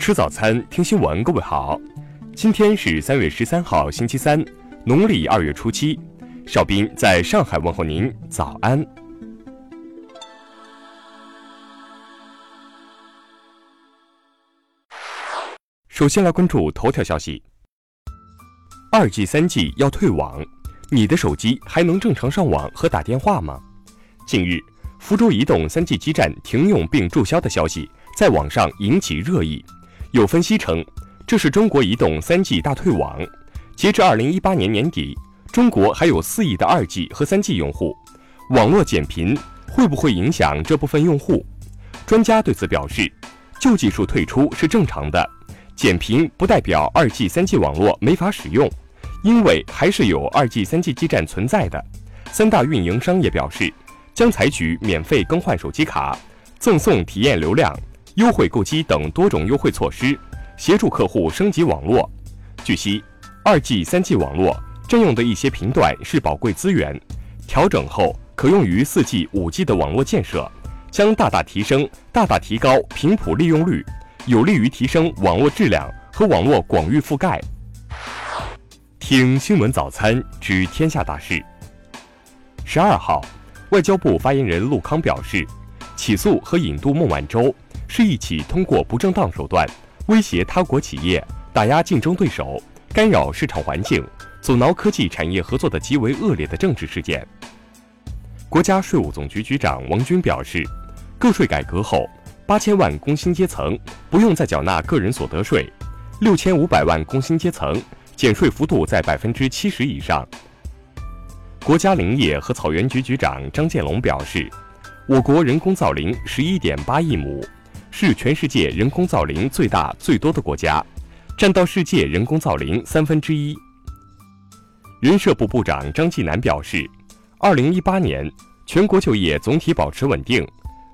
吃早餐，听新闻。各位好，今天是三月十三号，星期三，农历二月初七。邵斌在上海问候您，早安。首先来关注头条消息：二 G、三 G 要退网，你的手机还能正常上网和打电话吗？近日，福州移动三 G 基站停用并注销的消息在网上引起热议。有分析称，这是中国移动三 G 大退网。截至二零一八年年底，中国还有四亿的二 G 和三 G 用户。网络减频会不会影响这部分用户？专家对此表示，旧技术退出是正常的，减频不代表二 G、三 G 网络没法使用，因为还是有二 G、三 G 基站存在的。三大运营商也表示，将采取免费更换手机卡、赠送体验流量。优惠购机等多种优惠措施，协助客户升级网络。据悉，二 G、三 G 网络占用的一些频段是宝贵资源，调整后可用于四 G、五 G 的网络建设，将大大提升、大大提高频谱利用率，有利于提升网络质量和网络广域覆盖。听新闻早餐知天下大事。十二号，外交部发言人陆康表示，起诉和引渡孟晚舟。是一起通过不正当手段威胁他国企业、打压竞争对手、干扰市场环境、阻挠科技产业合作的极为恶劣的政治事件。国家税务总局局长王军表示，个税改革后，八千万工薪阶层不用再缴纳个人所得税，六千五百万工薪阶层减税幅度在百分之七十以上。国家林业和草原局局长张建龙表示，我国人工造林十一点八亿亩。是全世界人工造林最大最多的国家，占到世界人工造林三分之一。人社部部长张继南表示，二零一八年全国就业总体保持稳定，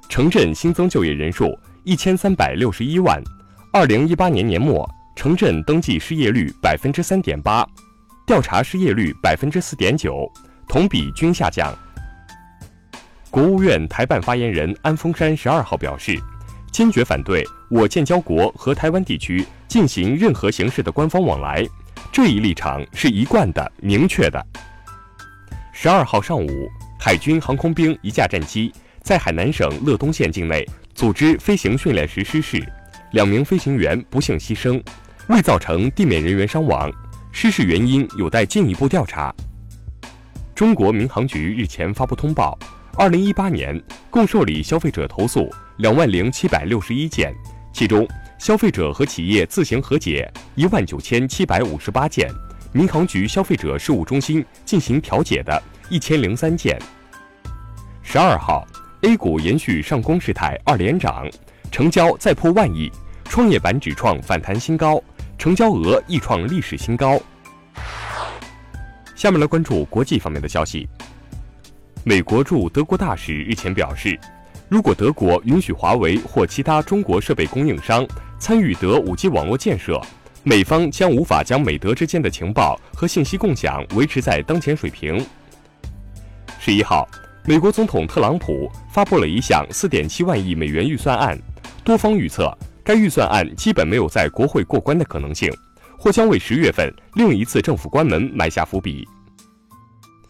城镇新增就业人数一千三百六十一万。二零一八年年末，城镇登记失业率百分之三点八，调查失业率百分之四点九，同比均下降。国务院台办发言人安峰山十二号表示。坚决反对我建交国和台湾地区进行任何形式的官方往来，这一立场是一贯的、明确的。十二号上午，海军航空兵一架战机在海南省乐东县境内组织飞行训练时失事，两名飞行员不幸牺牲，未造成地面人员伤亡，失事原因有待进一步调查。中国民航局日前发布通报。二零一八年共受理消费者投诉两万零七百六十一件，其中消费者和企业自行和解一万九千七百五十八件，民航局消费者事务中心进行调解的一千零三件。十二号，A 股延续上攻势态，二连涨，成交再破万亿，创业板指创反弹新高，成交额亦创历史新高。下面来关注国际方面的消息。美国驻德国大使日前表示，如果德国允许华为或其他中国设备供应商参与德 5G 网络建设，美方将无法将美德之间的情报和信息共享维持在当前水平。十一号，美国总统特朗普发布了一项4.7万亿美元预算案，多方预测该预算案基本没有在国会过关的可能性，或将为十月份另一次政府关门埋下伏笔。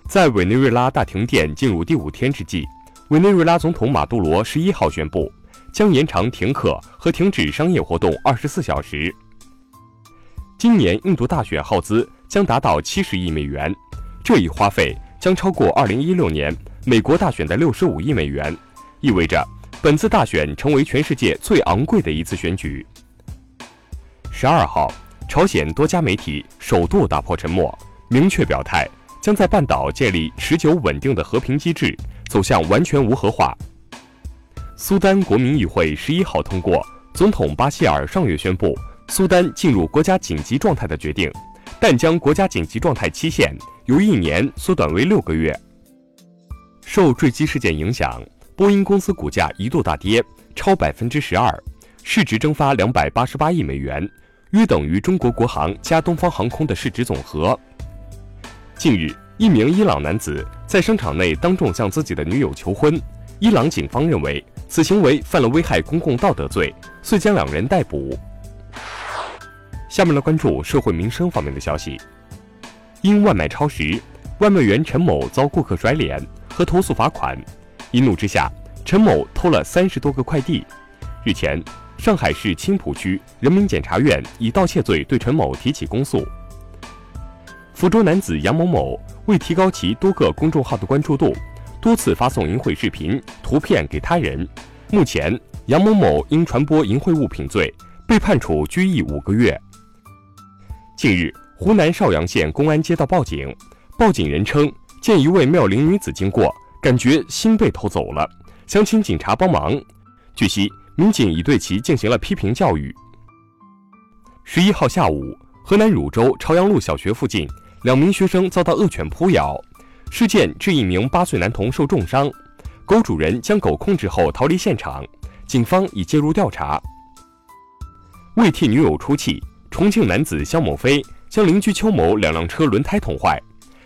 在委内瑞拉大停电进入第五天之际，委内瑞拉总统马杜罗十一号宣布将延长停课和停止商业活动二十四小时。今年印度大选耗资将达到七十亿美元，这一花费将超过二零一六年美国大选的六十五亿美元，意味着本次大选成为全世界最昂贵的一次选举。十二号，朝鲜多家媒体首度打破沉默，明确表态。将在半岛建立持久稳定的和平机制，走向完全无核化。苏丹国民议会十一号通过总统巴希尔上月宣布苏丹进入国家紧急状态的决定，但将国家紧急状态期限由一年缩短为六个月。受坠机事件影响，波音公司股价一度大跌超百分之十二，市值蒸发两百八十八亿美元，约等于中国国航加东方航空的市值总和。近日，一名伊朗男子在商场内当众向自己的女友求婚。伊朗警方认为此行为犯了危害公共道德罪，遂将两人逮捕。下面来关注社会民生方面的消息。因外卖超时，外卖员陈某遭顾客甩脸和投诉罚款，一怒之下，陈某偷了三十多个快递。日前，上海市青浦区人民检察院以盗窃罪对陈某提起公诉。福州男子杨某某为提高其多个公众号的关注度，多次发送淫秽视频、图片给他人。目前，杨某某因传播淫秽物品罪被判处拘役五个月。近日，湖南邵阳县公安接到报警，报警人称见一位妙龄女子经过，感觉心被偷走了，想请警察帮忙。据悉，民警已对其进行了批评教育。十一号下午，河南汝州朝阳路小学附近。两名学生遭到恶犬扑咬，事件致一名八岁男童受重伤，狗主人将狗控制后逃离现场，警方已介入调查。为替女友出气，重庆男子肖某飞将邻居邱某两辆车轮胎捅坏，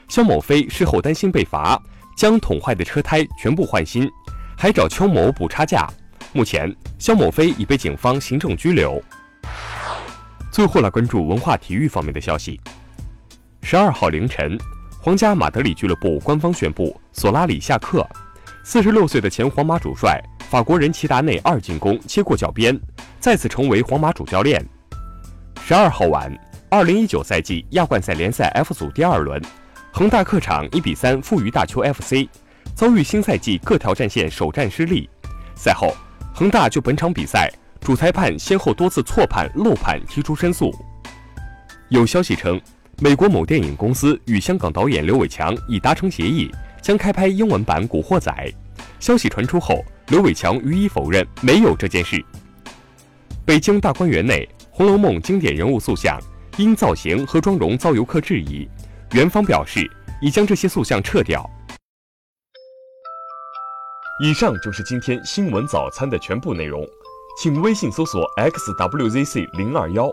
肖某飞事后担心被罚，将捅坏的车胎全部换新，还找邱某补差价。目前，肖某飞已被警方行政拘留。最后来关注文化体育方面的消息。十二号凌晨，皇家马德里俱乐部官方宣布索拉里下课。四十六岁的前皇马主帅法国人齐达内二进宫接过脚边，再次成为皇马主教练。十二号晚，二零一九赛季亚冠赛联赛 F 组第二轮，恒大客场一比三负于大邱 FC，遭遇新赛季各条战线首战失利。赛后，恒大就本场比赛主裁判先后多次错判漏判提出申诉。有消息称。美国某电影公司与香港导演刘伟强已达成协议，将开拍英文版《古惑仔》。消息传出后，刘伟强予以否认，没有这件事。北京大观园内，《红楼梦》经典人物塑像因造型和妆容遭游客质疑，园方表示已将这些塑像撤掉。以上就是今天新闻早餐的全部内容，请微信搜索 xwzc 零二幺。